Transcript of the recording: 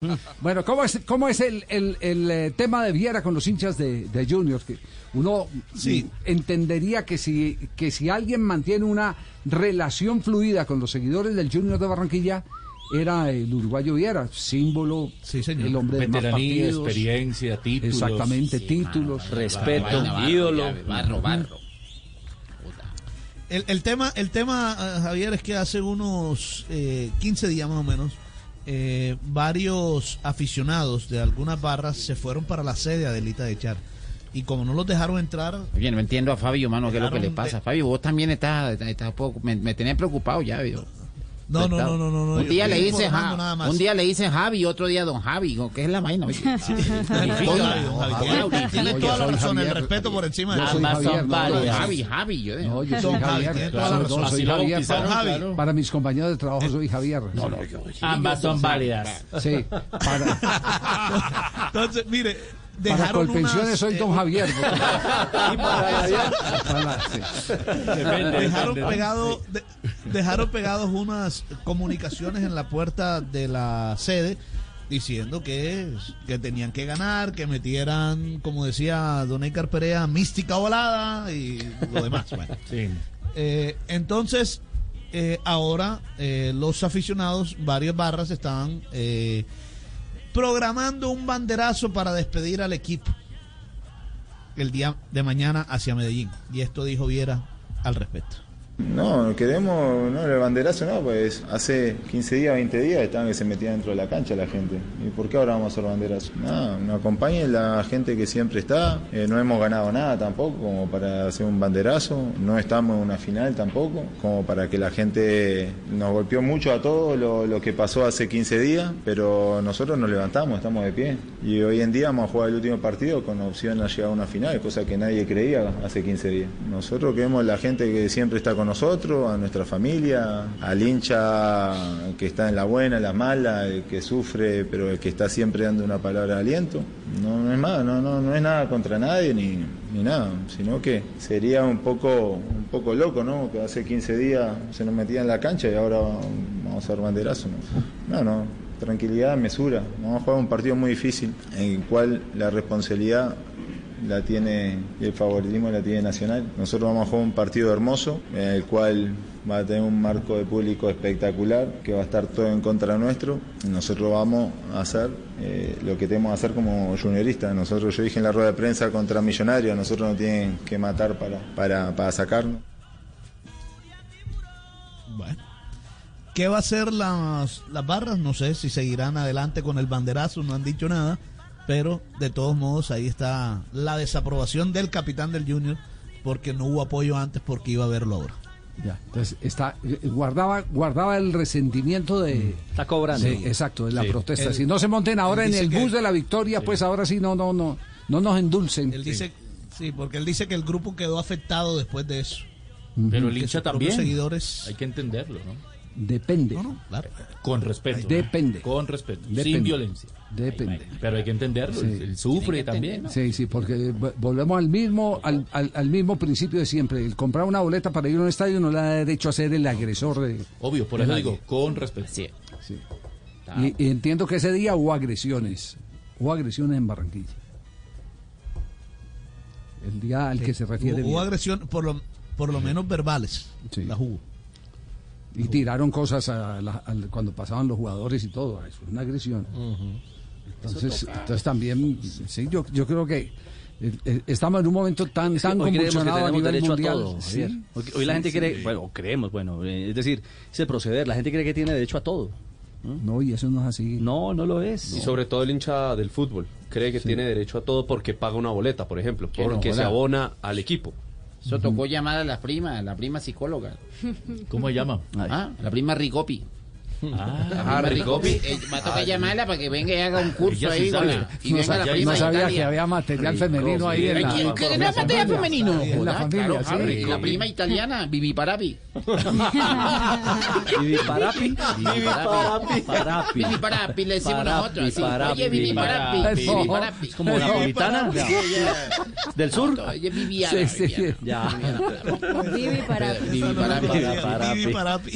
Bueno, ¿cómo es, cómo es el, el, el, eh, tema de Viera con los hinchas de, de Junior? Que uno Sí. entendería que si, que si alguien mantiene una relación fluida con los seguidores del Junior de Barranquilla, era el uruguayo Viera, símbolo, Sí, señor. el hombre de más Veteranía, partidos. experiencia, títulos. Exactamente, títulos. Respeto, Barro, ídolo. Barro, barro. El, el tema, el tema eh, Javier, es que hace unos eh, 15 días más o menos, eh, varios aficionados de algunas barras se fueron para la sede Adelita de Char. Y como no los dejaron entrar, Oye, no entiendo a Fabio, mano, qué es lo que le pasa. de- Fabio, vos también estás, estás- me, me tenés preocupado ya, vio. No, no, no, no, no, no, un yo día le dice informando Ja- nada más. un día le dice Javi, otro día Don Javi, ¿no? ¿qué es la vaina? tiene- toda la razón, el respeto por encima de Yo no. Javi, Javi, yo No, yo soy Don Javi, no, Javi. Para mis compañeros de trabajo soy Javier. Ambas son válidas. Sí, Entonces, mire, para dejaron Colpensiones unas, soy eh, Don Javier. Para- sí. dejaron pegado de- dejaron pegados unas comunicaciones en la puerta de la sede diciendo que, que tenían que ganar, que metieran, como decía Don Edgar Perea, mística volada y lo demás. Bueno, Sí. eh, entonces, eh, ahora eh, los aficionados, varias barras, estaban eh, programando un banderazo para despedir al equipo el día de mañana hacia Medellín. Y esto dijo Viera al respecto. No, queremos, no, el banderazo no, pues hace 15 días, 20 días estaban que se metía dentro de la cancha la gente. ¿Y por qué ahora vamos a hacer banderazo? No, no acompañen la gente que siempre está. Eh, no hemos ganado nada tampoco como para hacer un banderazo. No estamos en una final tampoco, como para que la gente nos golpeó mucho a todos lo, lo que pasó hace 15 días, pero nosotros nos levantamos, estamos de pie. Y hoy en día vamos a jugar el último partido con opción a llegar a una final, cosa que nadie creía hace 15 días. Nosotros queremos la gente que siempre está con nosotros, a nuestra familia, al hincha que está en la buena, en la mala, el que sufre, pero el que está siempre dando una palabra de aliento. No, es más, no, no, no es nada contra nadie ni, nada, sino que sería un poco, un poco loco, ¿no? Que hace 15 días se nos metía en la cancha y ahora vamos a hacer banderazo. No, no, no, tranquilidad, mesura. Vamos a jugar un partido muy difícil en el cual la responsabilidad la tiene el favoritismo la tiene Nacional. Nosotros vamos a jugar un partido hermoso en el cual va a tener un marco de público espectacular, que va a estar todo en contra nuestro. Nosotros vamos a hacer eh, lo que tenemos que hacer como junioristas. Nosotros, yo dije en la rueda de prensa contra Millonarios, nosotros nos tienen que matar para, para, para sacarnos. Bueno. ¿Qué va a hacer las, las barras? No sé si seguirán adelante con el banderazo, no han dicho nada, pero de todos modos ahí está la desaprobación del capitán del Junior porque no hubo apoyo antes porque iba a verlo ahora. Ya, entonces está eh, guardaba guardaba el resentimiento de Está cobrando. Sí, exacto, de la Sí. protesta. Si no se monten ahora en el que- bus de la victoria, pues ahora sí no no no no nos endulcen. Él dice, sí, porque él dice que el grupo quedó afectado después de eso. Pero el hincha también. seguidores. Hay que entenderlo, ¿no? Depende. No, no, claro. Con respeto. Depende. Con respeto. Depende. Sin violencia. Depende. Pero hay que entenderlo. Sí. Él sufre también. ¿no? Sí, sí, porque vo- volvemos al mismo al, al, al mismo principio de siempre. El comprar una boleta para ir a un estadio no le da derecho a ser el agresor de. Obvio, por eso digo, con respeto. Sí. Sí. Y, y entiendo que ese día hubo agresiones. Hubo agresiones en Barranquilla. El día al que se refiere. Hubo, hubo agresión, por lo, por lo menos verbales. Sí. Las hubo. Y tiraron cosas a la- al- cuando pasaban los jugadores y todo. Eso es una agresión. Entonces, entonces también, sí, yo, yo creo que eh, eh, estamos en un momento tan, Es que tan hoy creemos que a tenemos nivel derecho mundial. a todo. Sí. Hoy, la gente sí. cree, bueno, creemos, bueno, eh, es decir, es el proceder. La gente cree que tiene derecho a todo. No, y eso no es así. No, no lo es. Y sobre todo el hincha del fútbol cree que tiene derecho a todo porque paga una boleta, por ejemplo, porque se abona al equipo. Eso tocó llamar a la prima, la prima psicóloga. ¿Cómo se llama? Ah, la prima Rigopi. Ah, La prima Rigopi. eh, va a tocar llamarla para que venga y haga un curso Ella sí ahí. con sabe. la- y No, venga sabía- la no prima de sabía Italia. que había material femenino ahí en la, ¿Quién- ¿Qué la material familia. femenino? En la familia, claro, sí. Harry, La prima italiana, Vivi Parapi. Vivi Parapi. Vivi Parapi. Parapi. Vivi Parapi, le decimos Parapi, nosotros. así. Parapi, Oye, Vivi Parapi. Parapi. Vivi Parapi. Es como napolitana. ¿Del sur? Oye, Viviana. Sí, sí, sí. Viviana. Ya. Vivi para Vivi Parapi. Para- Parapi. Vivi Parapi.